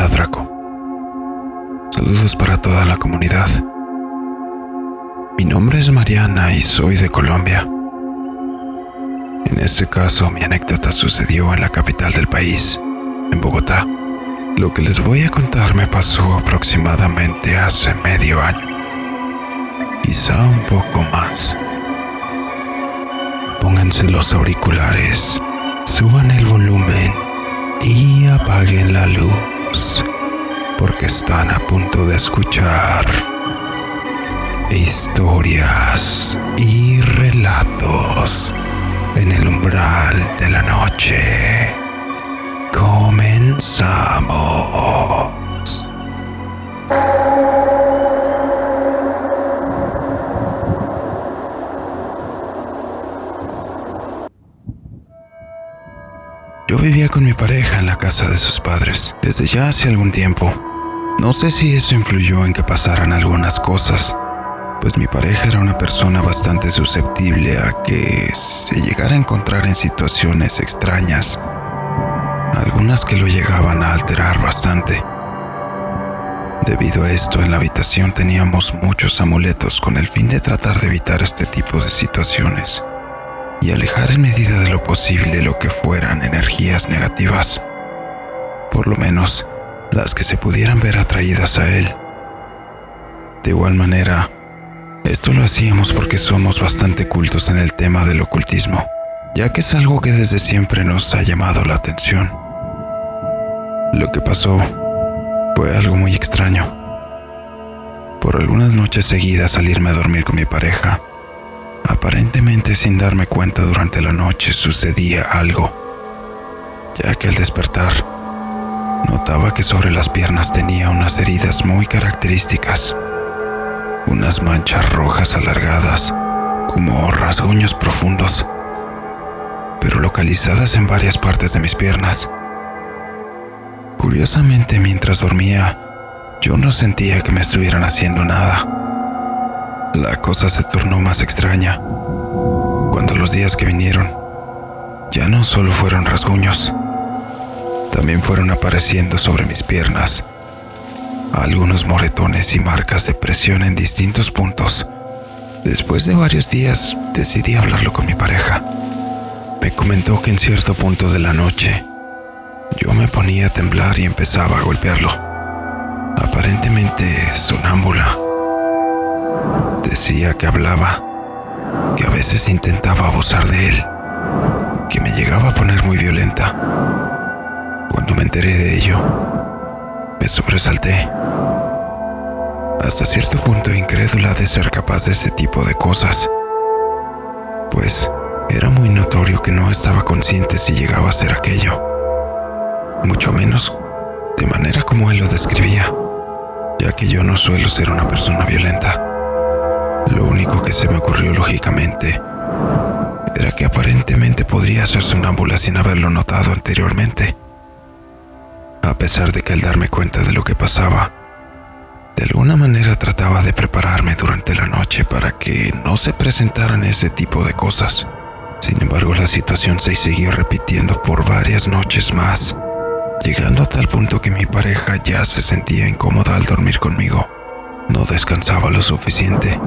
Hola Draco. Saludos para toda la comunidad. Mi nombre es Mariana y soy de Colombia. En este caso, mi anécdota sucedió en la capital del país, en Bogotá. Lo que les voy a contar me pasó aproximadamente hace medio año, quizá un poco más. Pónganse los auriculares, suban el volumen y apaguen la luz, porque están a punto de escuchar historias y relatos en el umbral de la noche. Comenzamos. Vivía con mi pareja en la casa de sus padres desde ya hace algún tiempo. No sé si eso influyó en que pasaran algunas cosas, pues mi pareja era una persona bastante susceptible a que se llegara a encontrar en situaciones extrañas, algunas que lo llegaban a alterar bastante. Debido a esto, en la habitación teníamos muchos amuletos con el fin de tratar de evitar este tipo de situaciones y alejar en medida de lo posible lo que fueran energías negativas, por lo menos las que se pudieran ver atraídas a él. De igual manera, esto lo hacíamos porque somos bastante cultos en el tema del ocultismo, ya que es algo que desde siempre nos ha llamado la atención. Lo que pasó fue algo muy extraño. Por algunas noches seguidas salirme a dormir con mi pareja, aparentemente sin darme cuenta durante la noche sucedía algo, ya que al despertar notaba que sobre las piernas tenía unas heridas muy características unas manchas rojas alargadas, como rasguños profundos, pero localizadas en varias partes de mis piernas. Curiosamente, mientras dormía, yo no sentía que me estuvieran haciendo nada. La cosa se tornó más extraña cuando los días que vinieron ya no solo fueron rasguños, también fueron apareciendo sobre mis piernas algunos moretones y marcas de presión en distintos puntos. Después de varios días decidí hablarlo con mi pareja. Me comentó que en cierto punto de la noche yo me ponía a temblar y empezaba a golpearlo. Aparentemente sonámbula. Decía que hablaba, que a veces intentaba abusar de él, que me llegaba a poner muy violenta. Cuando me enteré de ello, me sobresalté. Hasta cierto punto incrédula de ser capaz de ese tipo de cosas. Pues era muy notorio que no estaba consciente si llegaba a ser aquello. Mucho menos de manera como él lo describía, ya que yo no suelo ser una persona violenta. Lo único que se me ocurrió lógicamente era que aparentemente podría ser sonámbula sin haberlo notado anteriormente a pesar de que al darme cuenta de lo que pasaba, de alguna manera trataba de prepararme durante la noche para que no se presentaran ese tipo de cosas. Sin embargo, la situación se siguió repitiendo por varias noches más, llegando a tal punto que mi pareja ya se sentía incómoda al dormir conmigo. No descansaba lo suficiente,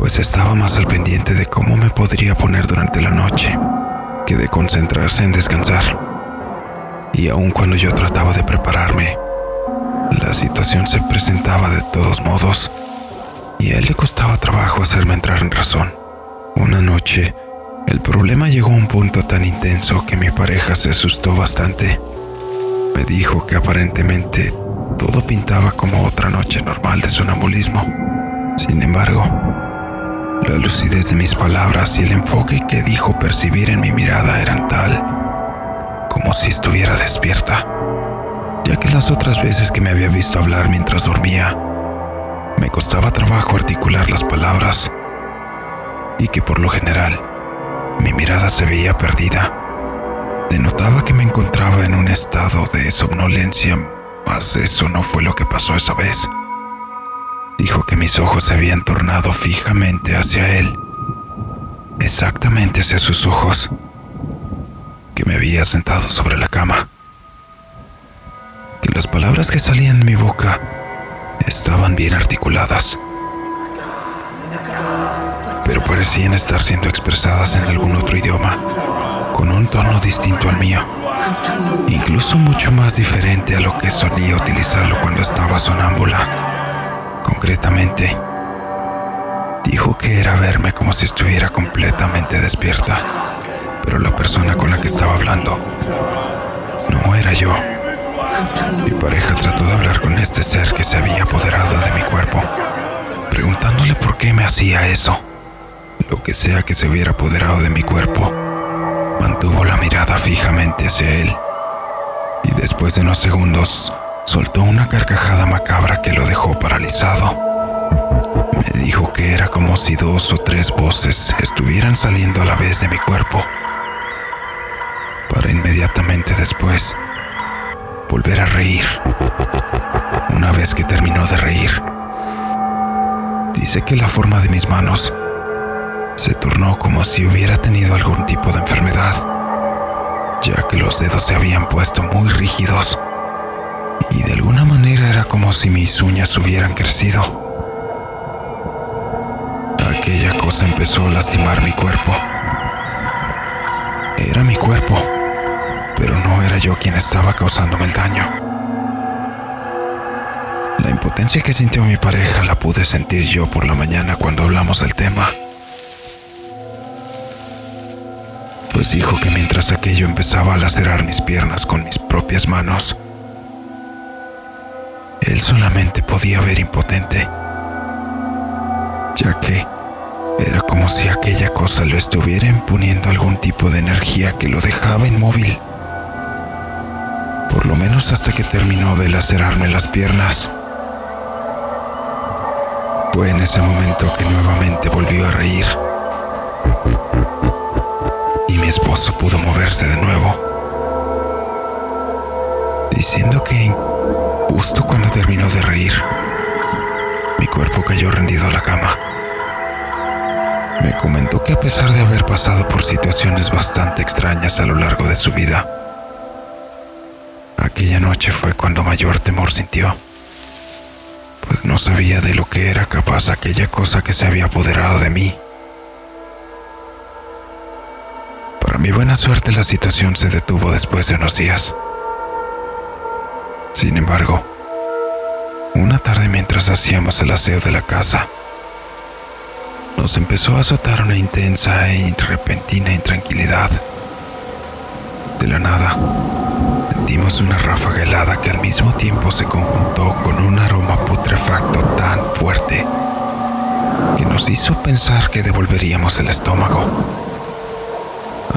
pues estaba más al pendiente de cómo me podría poner durante la noche que de concentrarse en descansar y aun cuando yo trataba de prepararme, la situación se presentaba de todos modos y a él le costaba trabajo hacerme entrar en razón. Una noche, el problema llegó a un punto tan intenso que mi pareja se asustó bastante. Me dijo que aparentemente todo pintaba como otra noche normal de sonambulismo. Sin embargo, la lucidez de mis palabras y el enfoque que dijo percibir en mi mirada eran tal como si estuviera despierta, ya que las otras veces que me había visto hablar mientras dormía, me costaba trabajo articular las palabras y que por lo general mi mirada se veía perdida. Denotaba que me encontraba en un estado de somnolencia, mas eso no fue lo que pasó esa vez. Dijo que mis ojos se habían tornado fijamente hacia él, exactamente hacia sus ojos que me había sentado sobre la cama, que las palabras que salían de mi boca estaban bien articuladas, pero parecían estar siendo expresadas en algún otro idioma, con un tono distinto al mío, incluso mucho más diferente a lo que solía utilizarlo cuando estaba sonámbula. Concretamente, dijo que era verme como si estuviera completamente despierta, pero la persona con la que estaba hablando no era yo. Mi pareja trató de hablar con este ser que se había apoderado de mi cuerpo, preguntándole por qué me hacía eso. Lo que sea que se hubiera apoderado de mi cuerpo, mantuvo la mirada fijamente hacia él y después de unos segundos soltó una carcajada macabra que lo dejó paralizado. Me dijo que era como si dos o tres voces estuvieran saliendo a la vez de mi cuerpo, para inmediatamente después volver a reír. Una vez que terminó de reír, dice que la forma de mis manos se tornó como si hubiera tenido algún tipo de enfermedad, ya que los dedos se habían puesto muy rígidos y de alguna manera era como si mis uñas hubieran crecido. Aquella cosa empezó a lastimar mi cuerpo. Era mi cuerpo pero no era yo quien estaba causándome el daño. La impotencia que sintió mi pareja la pude sentir yo por la mañana cuando hablamos del tema. Pues dijo que mientras aquello empezaba a lacerar mis piernas con mis propias manos, solamente podía ver impotente, ya que era como si aquella cosa lo estuviera imponiendo algún tipo de energía que lo dejaba inmóvil por lo menos hasta que terminó de lacerarme las piernas. Fue en ese momento que nuevamente volvió a reír. Y mi esposo pudo moverse de nuevo. Diciendo que justo cuando terminó de reír, mi cuerpo cayó rendido a la cama. Me comentó que a pesar de haber pasado por situaciones bastante extrañas a lo largo de su vida, Aquella noche fue cuando mayor temor sintió, pues no sabía de lo que era capaz aquella cosa que se había apoderado de mí. Para mi buena suerte la situación se detuvo después de unos días. Sin embargo, una tarde mientras hacíamos el aseo de la casa, nos empezó a azotar una intensa e repentina intranquilidad. De la nada, sentimos una ráfaga helada que al mismo tiempo se conjuntó con un aroma putrefacto tan fuerte que nos hizo pensar que devolveríamos el estómago.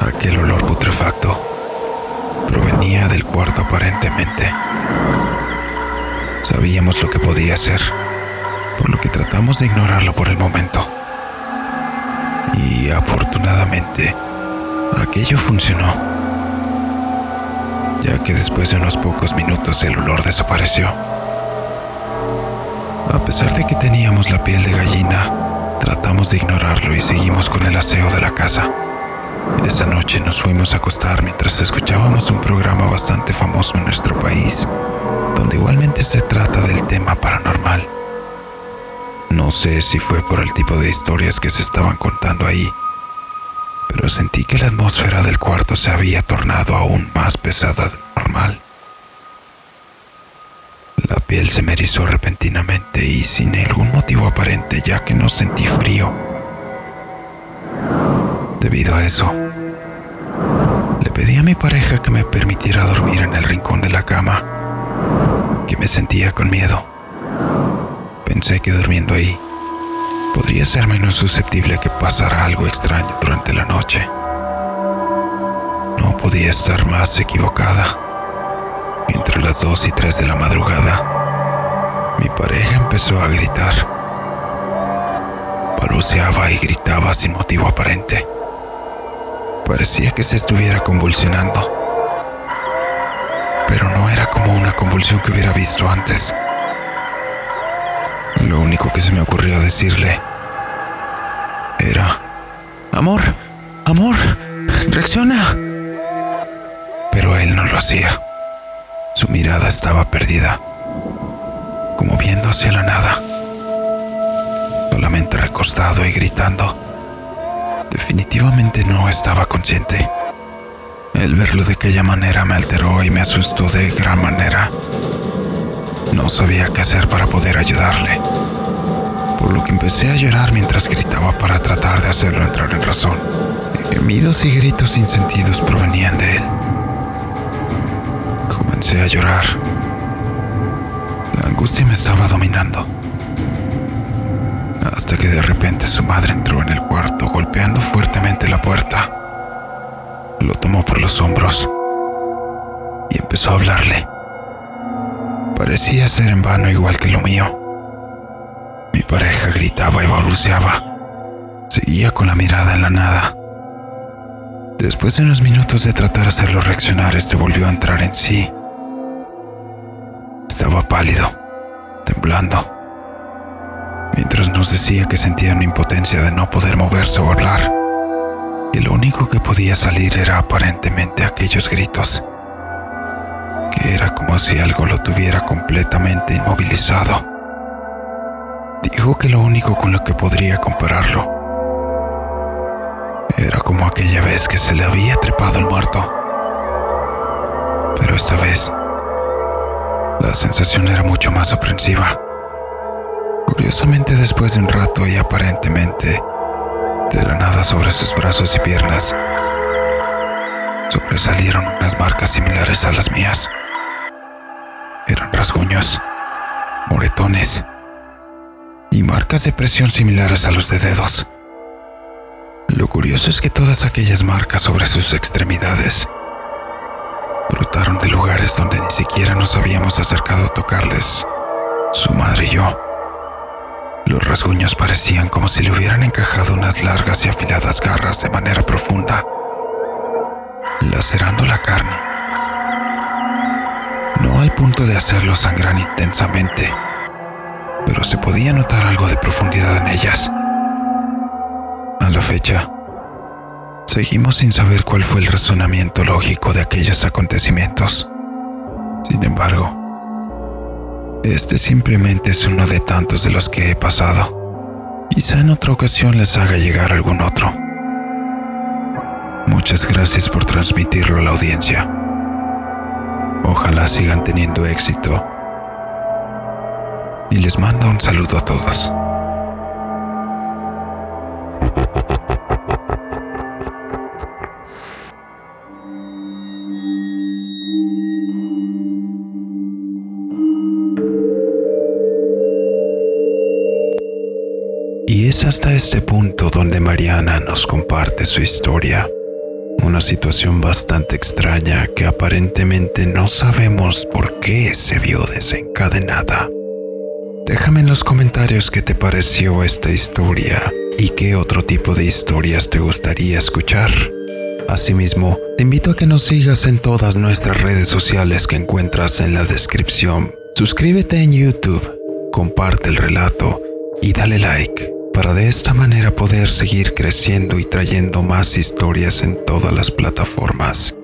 Aquel olor putrefacto provenía del cuarto aparentemente. Sabíamos lo que podía ser, por lo que tratamos de ignorarlo por el momento. Y afortunadamente, aquello funcionó ya que después de unos pocos minutos el olor desapareció. A pesar de que teníamos la piel de gallina, tratamos de ignorarlo y seguimos con el aseo de la casa. Esa noche nos fuimos a acostar mientras escuchábamos un programa bastante famoso en nuestro país, donde igualmente se trata del tema paranormal. No sé si fue por el tipo de historias que se estaban contando ahí, pero sentí que la atmósfera del cuarto se había tornado aún más pesada de normal. La piel se me erizó repentinamente y sin ningún motivo aparente ya que no sentí frío. Debido a eso, le pedí a mi pareja que me permitiera dormir en el rincón de la cama, que me sentía con miedo. Pensé que durmiendo ahí podría ser menos susceptible a que pasara algo extraño durante la noche. No podía estar más equivocada. Entre las 2 y 3 de la madrugada, mi pareja empezó a gritar. Balbuceaba y gritaba sin motivo aparente. Parecía que se estuviera convulsionando. Pero no era como una convulsión que hubiera visto antes. Lo único que se me ocurrió decirle era, Amor, amor, reacciona. Pero él no lo hacía. Su mirada estaba perdida, como viendo hacia la nada, solamente recostado y gritando. Definitivamente no estaba consciente. El verlo de aquella manera me alteró y me asustó de gran manera. No sabía qué hacer para poder ayudarle, por lo que empecé a llorar mientras gritaba para tratar de hacerlo entrar en razón. Gemidos y gritos sin sentidos provenían de él. Comencé a llorar. La angustia me estaba dominando. Hasta que de repente su madre entró en el cuarto golpeando fuertemente la puerta. Lo tomó por los hombros y empezó a hablarle. Parecía ser en vano igual que lo mío. Mi pareja gritaba y balbuceaba. Seguía con la mirada en la nada. Después de unos minutos de tratar de hacerlo reaccionar, este volvió a entrar en sí. Estaba pálido, temblando, nos decía que sentía una impotencia de no poder moverse o hablar. Y lo único que podía salir era aparentemente aquellos gritos que era como si algo lo tuviera completamente inmovilizado. Dijo que lo único con lo que podría compararlo era como aquella vez que se le había trepado el muerto. Pero esta vez, la sensación era mucho más aprensiva. Curiosamente, después de un rato y aparentemente de la nada sobre sus brazos y piernas, sobresalieron unas marcas similares a las mías. Eran rasguños, moretones y marcas de presión similares a los de dedos. Lo curioso es que todas aquellas marcas sobre sus extremidades brotaron de lugares donde ni siquiera nos habíamos acercado a tocarles, su madre y yo. Los rasguños parecían como si le hubieran encajado unas largas y afiladas garras de manera profunda, lacerando la carne no al punto de hacerlo sangrar intensamente, pero se podía notar algo de profundidad en ellas. A la fecha, seguimos sin saber cuál fue el razonamiento lógico de aquellos acontecimientos. Sin embargo, este simplemente es uno de tantos de los que he pasado. Quizá en otra ocasión les haga llegar algún otro. Muchas gracias por transmitirlo a la audiencia. Ojalá sigan teniendo éxito. Y les mando un saludo a todos. Hasta este punto donde Mariana nos comparte su historia una situación bastante extraña que aparentemente no sabemos por qué se vio desencadenada. Déjame en los comentarios qué te pareció esta historia y qué otro tipo de historias te gustaría escuchar. Asimismo, te invito a que nos sigas en todas nuestras redes sociales que encuentras en la descripción. Suscríbete en YouTube, comparte el relato y dale like para de esta manera poder seguir creciendo y trayendo más historias en todas las plataformas.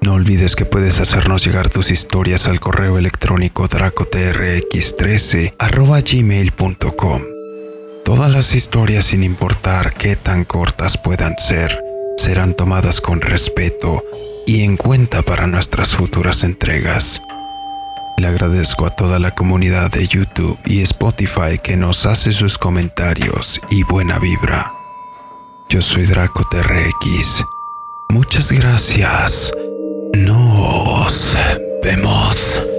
No olvides que puedes hacernos llegar tus historias al correo electrónico dracotrx13 Todas las historias, sin importar qué tan cortas puedan ser, serán tomadas con respeto y en cuenta para nuestras futuras entregas. Le agradezco a toda la comunidad de YouTube y Spotify que nos hace sus comentarios y buena vibra. Yo soy Draco TRX. Muchas gracias. Nos vemos.